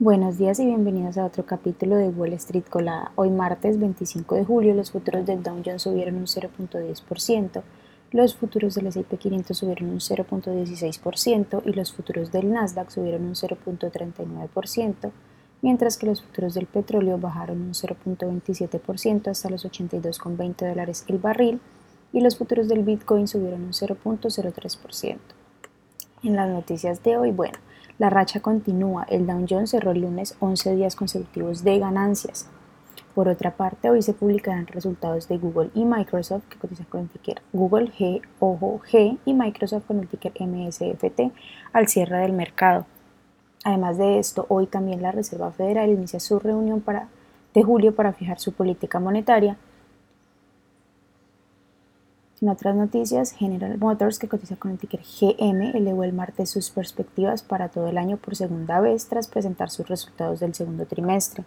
Buenos días y bienvenidos a otro capítulo de Wall Street Colada. Hoy martes 25 de julio los futuros del Dow Jones subieron un 0.10%, los futuros del S&P 500 subieron un 0.16% y los futuros del Nasdaq subieron un 0.39%, mientras que los futuros del petróleo bajaron un 0.27% hasta los 82,20 dólares el barril y los futuros del Bitcoin subieron un 0.03%. En las noticias de hoy, bueno, la racha continúa. El Dow Jones cerró el lunes 11 días consecutivos de ganancias. Por otra parte, hoy se publicarán resultados de Google y Microsoft que cotizan con el ticker Google G, ojo G y Microsoft con el ticker MSFT al cierre del mercado. Además de esto, hoy también la Reserva Federal inicia su reunión para, de julio para fijar su política monetaria en otras noticias, General Motors, que cotiza con el ticker GM, elevó el martes sus perspectivas para todo el año por segunda vez tras presentar sus resultados del segundo trimestre.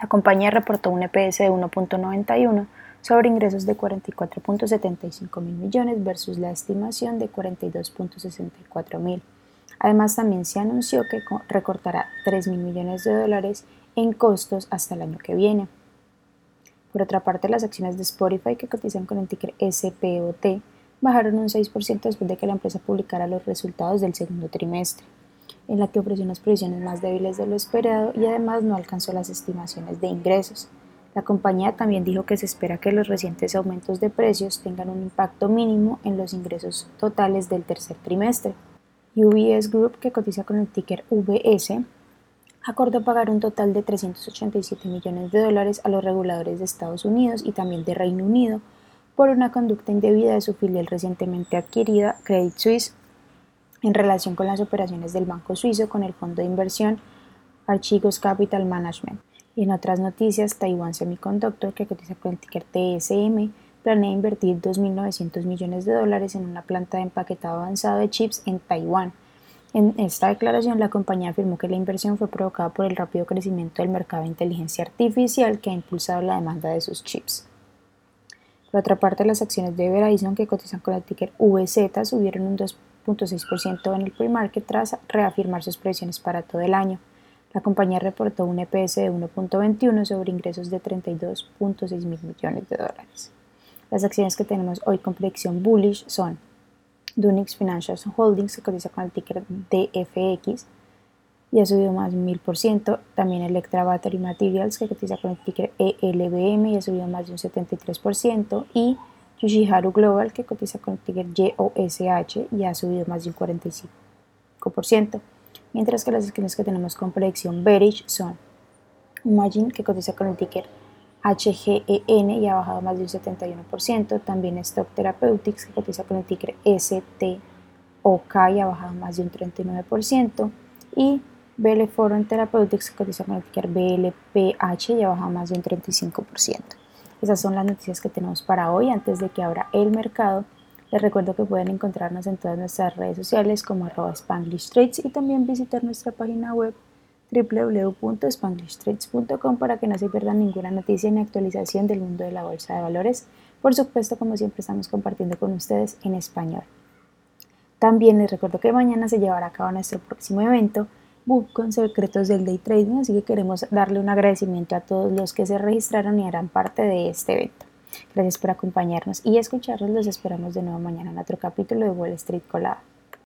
La compañía reportó un EPS de 1.91 sobre ingresos de 44.75 mil millones versus la estimación de 42.64 mil. Además, también se anunció que recortará 3 mil millones de dólares en costos hasta el año que viene. Por otra parte, las acciones de Spotify que cotizan con el ticker SPOT bajaron un 6% después de que la empresa publicara los resultados del segundo trimestre, en la que ofreció unas previsiones más débiles de lo esperado y además no alcanzó las estimaciones de ingresos. La compañía también dijo que se espera que los recientes aumentos de precios tengan un impacto mínimo en los ingresos totales del tercer trimestre. UBS Group, que cotiza con el ticker VS, acordó pagar un total de 387 millones de dólares a los reguladores de Estados Unidos y también de Reino Unido por una conducta indebida de su filial recientemente adquirida, Credit Suisse, en relación con las operaciones del Banco Suizo con el fondo de inversión Archigos Capital Management. Y en otras noticias, Taiwan Semiconductor, que cotiza con el ticker TSM, planea invertir 2.900 millones de dólares en una planta de empaquetado avanzado de chips en Taiwán en esta declaración, la compañía afirmó que la inversión fue provocada por el rápido crecimiento del mercado de inteligencia artificial que ha impulsado la demanda de sus chips. Por otra parte, las acciones de Verizon, que cotizan con el ticker VZ, subieron un 2.6% en el pre-market tras reafirmar sus previsiones para todo el año. La compañía reportó un EPS de 1.21 sobre ingresos de 32.6 mil millones de dólares. Las acciones que tenemos hoy con predicción bullish son Dunix Financial Holdings, que cotiza con el ticker DFX y ha subido más de un 1000%. También Electra Battery Materials, que cotiza con el ticker ELBM y ha subido más de un 73%. Y Yoshiharu Global, que cotiza con el ticker YOSH y ha subido más de un 45%. Mientras que las acciones que tenemos con predicción bearish son Imagine, que cotiza con el ticker HGEN y ha bajado más de un 71%. También Stock Therapeutics, que cotiza con el ticker STOK y ha bajado más de un 39%. Y BL Foreign Therapeutics, que cotiza con el ticker BLPH y ha bajado más de un 35%. Esas son las noticias que tenemos para hoy. Antes de que abra el mercado, les recuerdo que pueden encontrarnos en todas nuestras redes sociales como arroba Spanglish Trades y también visitar nuestra página web www.spanglishtrades.com para que no se pierdan ninguna noticia ni actualización del mundo de la bolsa de valores. Por supuesto, como siempre, estamos compartiendo con ustedes en español. También les recuerdo que mañana se llevará a cabo nuestro próximo evento, Book con Secretos del Day Trading, así que queremos darle un agradecimiento a todos los que se registraron y harán parte de este evento. Gracias por acompañarnos y escucharnos. Los esperamos de nuevo mañana en otro capítulo de Wall Street Colada.